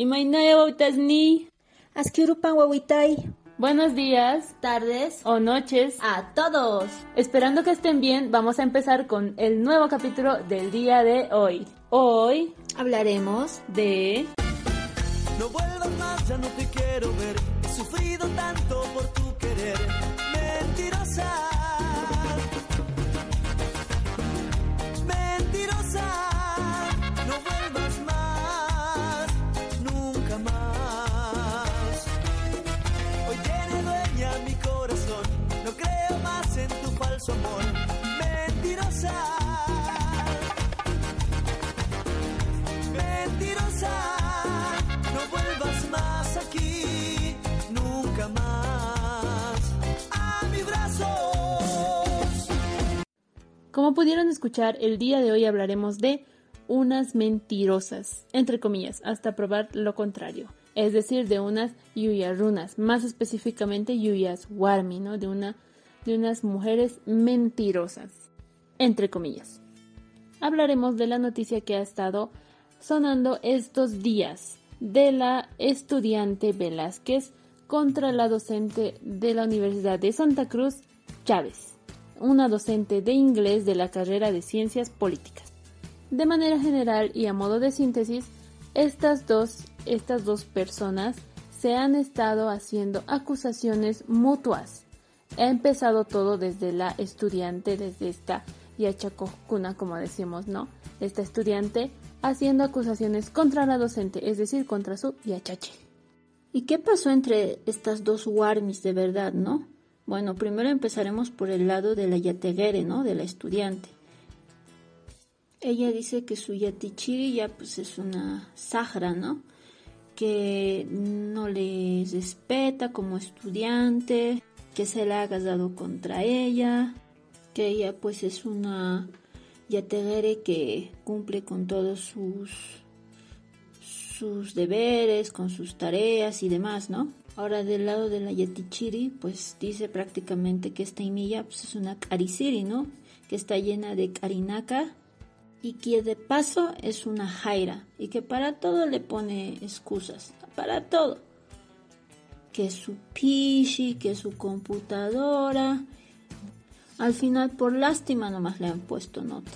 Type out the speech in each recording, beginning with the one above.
Imaynaya wautasni. Askirupan wawitay. Buenos días, Tardes. o noches. A todos. Esperando que estén bien, vamos a empezar con el nuevo capítulo del día de hoy. Hoy Hablaremos de... No vuelvas más, ya no te quiero ver. He sufrido tanto por tu Como pudieron escuchar, el día de hoy hablaremos de unas mentirosas, entre comillas, hasta probar lo contrario. Es decir, de unas yuyarunas, más específicamente yuyas warmi, ¿no? De, una, de unas mujeres mentirosas, entre comillas. Hablaremos de la noticia que ha estado sonando estos días de la estudiante Velázquez contra la docente de la Universidad de Santa Cruz, Chávez, una docente de inglés de la carrera de Ciencias Políticas. De manera general y a modo de síntesis, estas dos, estas dos personas se han estado haciendo acusaciones mutuas. Ha empezado todo desde la estudiante, desde esta Yachacocuna, como decimos, ¿no? Esta estudiante haciendo acusaciones contra la docente, es decir, contra su Yachache. ¿Y qué pasó entre estas dos warmis de verdad, no? Bueno, primero empezaremos por el lado de la yateguere, ¿no? De la estudiante. Ella dice que su yatichiri ya pues es una sahra, ¿no? Que no le respeta como estudiante, que se la ha casado contra ella, que ella pues es una yateguere que cumple con todos sus sus deberes, con sus tareas y demás, ¿no? Ahora del lado de la Yatichiri, pues dice prácticamente que esta imilla pues, es una Karisiri, ¿no? Que está llena de Karinaka y que de paso es una Jaira y que para todo le pone excusas, para todo. Que su pishi, que su computadora. Al final, por lástima, nomás le han puesto nota.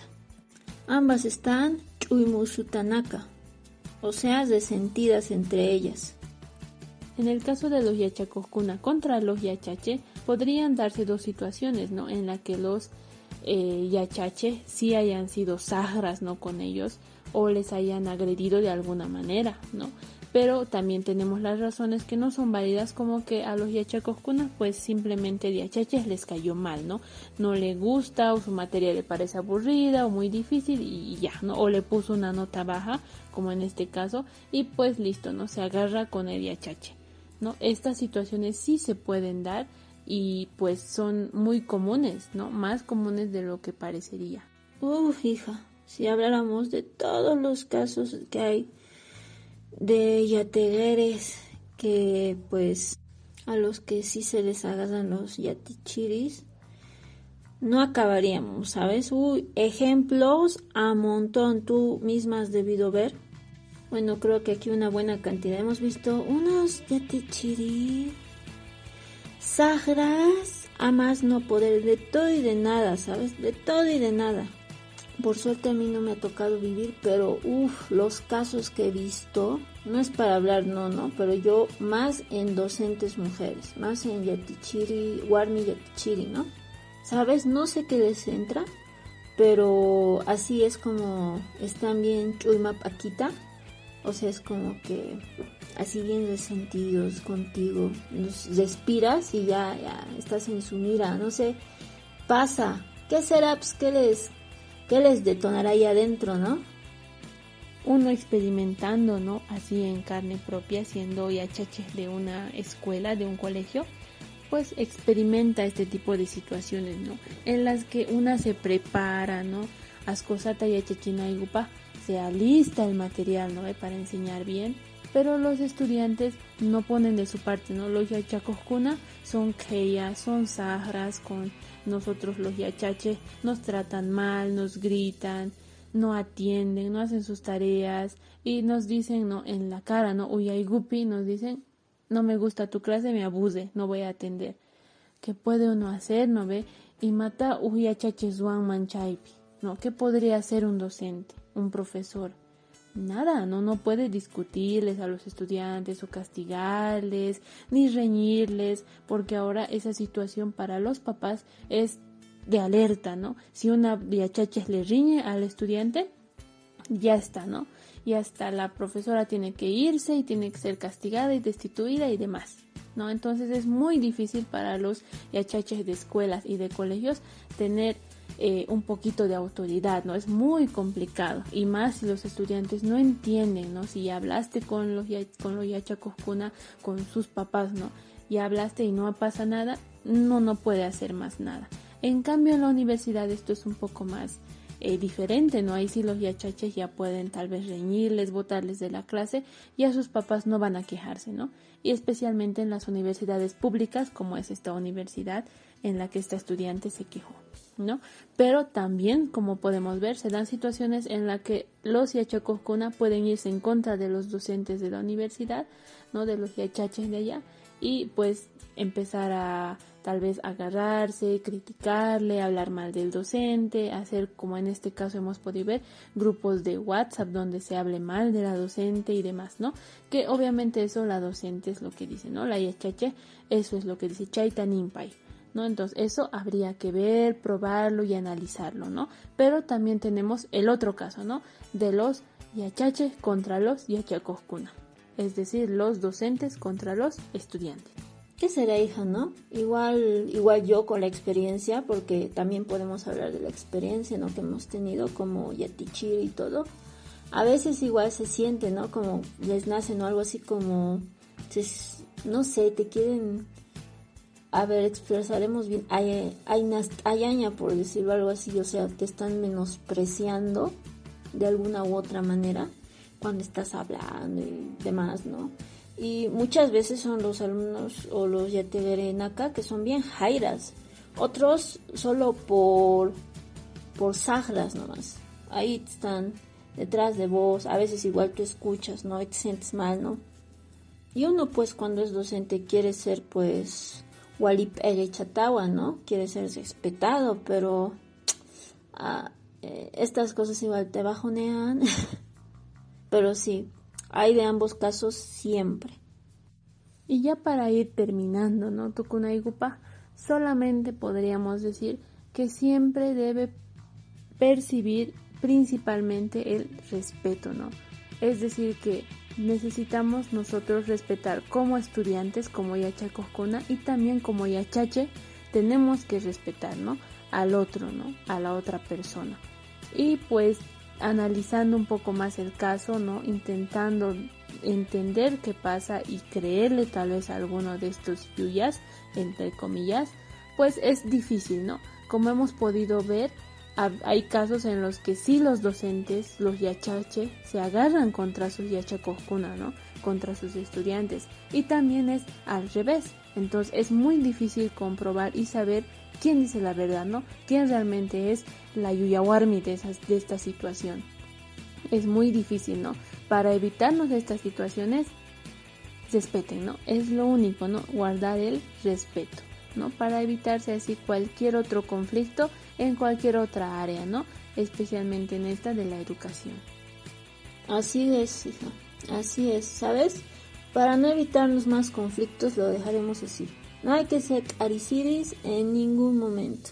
Ambas están Chuimusutanaka, o sea, resentidas entre ellas. En el caso de los Yachacoscuna contra los Yachache, podrían darse dos situaciones, ¿no? En la que los eh, Yachache sí hayan sido sagras, ¿no? Con ellos o les hayan agredido de alguna manera, ¿no? Pero también tenemos las razones que no son válidas como que a los Yachacoscuna pues simplemente de Yachaches les cayó mal, ¿no? No le gusta o su materia le parece aburrida o muy difícil y ya, ¿no? O le puso una nota baja como en este caso y pues listo, ¿no? Se agarra con el Yachache. ¿no? Estas situaciones sí se pueden dar y pues son muy comunes, ¿no? Más comunes de lo que parecería. Uf, hija, si habláramos de todos los casos que hay de yategueres que pues a los que sí se les agarran los yatichiris, no acabaríamos, ¿sabes? Uy, ejemplos a montón, tú misma has debido ver. Bueno, creo que aquí una buena cantidad. Hemos visto unos yatichiri, sagras, a más no poder, de todo y de nada, ¿sabes? De todo y de nada. Por suerte a mí no me ha tocado vivir, pero uff, los casos que he visto, no es para hablar, no, no, pero yo más en docentes mujeres, más en yatichiri, warmi yatichiri, ¿no? ¿Sabes? No sé qué les entra, pero así es como están bien chulma paquita o sea, es como que así bien resentidos contigo. Los respiras y ya, ya estás en su mira. No sé, pasa. ¿Qué será? Pues, ¿qué les, qué les detonará ahí adentro, no? Uno experimentando, ¿no? Así en carne propia, siendo chaches de una escuela, de un colegio, pues experimenta este tipo de situaciones, ¿no? En las que una se prepara, ¿no? Ascosata y gupa se alista el material, ¿no? Para enseñar bien, pero los estudiantes no ponen de su parte, ¿no? Los yachacoscuna son keya, son sahras con nosotros los yachaches, nos tratan mal, nos gritan, no atienden, no hacen sus tareas y nos dicen, no, en la cara, no, uy, hay gupi, nos dicen, no me gusta tu clase, me abuse, no voy a atender. ¿Qué puede uno hacer, no ve? Y mata uy, zuan manchaipi, ¿no? ¿Qué podría hacer un docente, un profesor? Nada, no, no puede discutirles a los estudiantes o castigarles, ni reñirles, porque ahora esa situación para los papás es de alerta, ¿no? Si una viachaches le riñe al estudiante, ya está, ¿no? Y hasta la profesora tiene que irse y tiene que ser castigada y destituida y demás, ¿no? Entonces es muy difícil para los yachaches de escuelas y de colegios tener eh, un poquito de autoridad, ¿no? Es muy complicado y más si los estudiantes no entienden, ¿no? Si hablaste con los, con los yachacoscuna, con sus papás, ¿no? Y hablaste y no pasa nada, no, no puede hacer más nada. En cambio, en la universidad esto es un poco más eh, diferente, ¿no? Ahí sí los yachaches ya pueden tal vez reñirles, botarles de la clase y a sus papás no van a quejarse, ¿no? Y especialmente en las universidades públicas, como es esta universidad en la que esta estudiante se quejó, ¿no? Pero también, como podemos ver, se dan situaciones en las que los yachacoscuna pueden irse en contra de los docentes de la universidad, ¿no? De los yachaches de allá y pues empezar a tal vez agarrarse, criticarle, hablar mal del docente, hacer como en este caso hemos podido ver grupos de WhatsApp donde se hable mal de la docente y demás, ¿no? Que obviamente eso la docente es lo que dice, ¿no? La yachache, eso es lo que dice Chaita Nimpai. ¿No? Entonces, eso habría que ver, probarlo y analizarlo, ¿no? Pero también tenemos el otro caso, ¿no? De los yachaches contra los yachacoskuna, es decir, los docentes contra los estudiantes. ¿Qué será, hija, no? Igual, igual yo con la experiencia, porque también podemos hablar de la experiencia, ¿no? Que hemos tenido como Yatichir y todo. A veces igual se siente, ¿no? Como les nace, ¿no? Algo así como, no sé, te quieren, a ver, expresaremos bien, hay, hay, ayaña, por decirlo algo así, o sea, te están menospreciando de alguna u otra manera cuando estás hablando y demás, ¿no? Y muchas veces son los alumnos o los yateverenaka que son bien jairas, otros solo por por nomás. Ahí están detrás de vos, a veces igual tú escuchas, ¿no? Y te sientes mal, ¿no? Y uno pues cuando es docente quiere ser pues walip chatawa, ¿no? Quiere ser respetado, pero ah, eh, estas cosas igual te bajonean. pero sí, hay de ambos casos siempre. Y ya para ir terminando, ¿no? Tukunaigupa, solamente podríamos decir que siempre debe percibir principalmente el respeto, ¿no? Es decir, que necesitamos nosotros respetar como estudiantes, como Yachacoscona y también como Yachache, tenemos que respetar, ¿no? Al otro, ¿no? A la otra persona. Y pues analizando un poco más el caso, ¿no? Intentando entender qué pasa y creerle tal vez a alguno de estos yuyas, entre comillas, pues es difícil, ¿no? Como hemos podido ver, hay casos en los que sí los docentes, los yachache, se agarran contra sus yachacoscuna, ¿no? Contra sus estudiantes. Y también es al revés. Entonces es muy difícil comprobar y saber quién dice la verdad, ¿no? ¿Quién realmente es la Yuyawarmi de, de esta situación? Es muy difícil, ¿no? Para evitarnos estas situaciones, respeten, ¿no? Es lo único, ¿no? Guardar el respeto, ¿no? Para evitarse así cualquier otro conflicto en cualquier otra área, ¿no? Especialmente en esta de la educación. Así es, hija. Así es, ¿sabes? Para no evitarnos más conflictos lo dejaremos así. No hay que ser ariciris en ningún momento.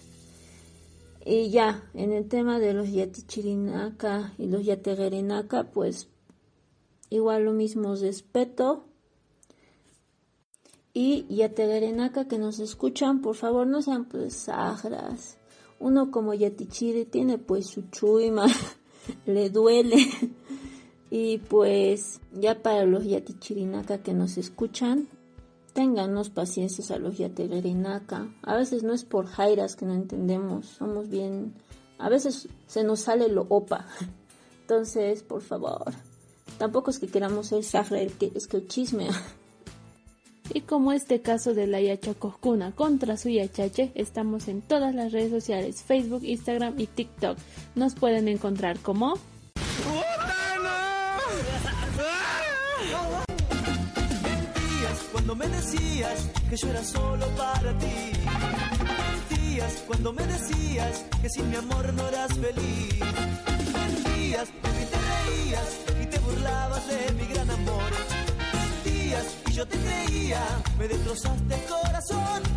Y ya, en el tema de los yatichirinaka y los yategerinaka, pues igual lo mismo, respeto. Y yategerinaka que nos escuchan, por favor no sean pues sagras. Uno como yatichiri tiene pues su chuima, le duele. Y pues ya para los yatichirinaka que nos escuchan, Ténganos paciencia a los yategerinaka. A veces no es por jairas que no entendemos, somos bien... A veces se nos sale lo opa. Entonces, por favor, tampoco es que queramos ser sahra, es que el chisme. Y como este caso de la Yachacoscuna contra su Yachache, estamos en todas las redes sociales, Facebook, Instagram y TikTok. Nos pueden encontrar como... cuando me decías que yo era solo para ti. Mentías cuando me decías que sin mi amor no eras feliz. Mentías y te reías y te burlabas de mi gran amor. Mentías y yo te creía, me destrozaste el corazón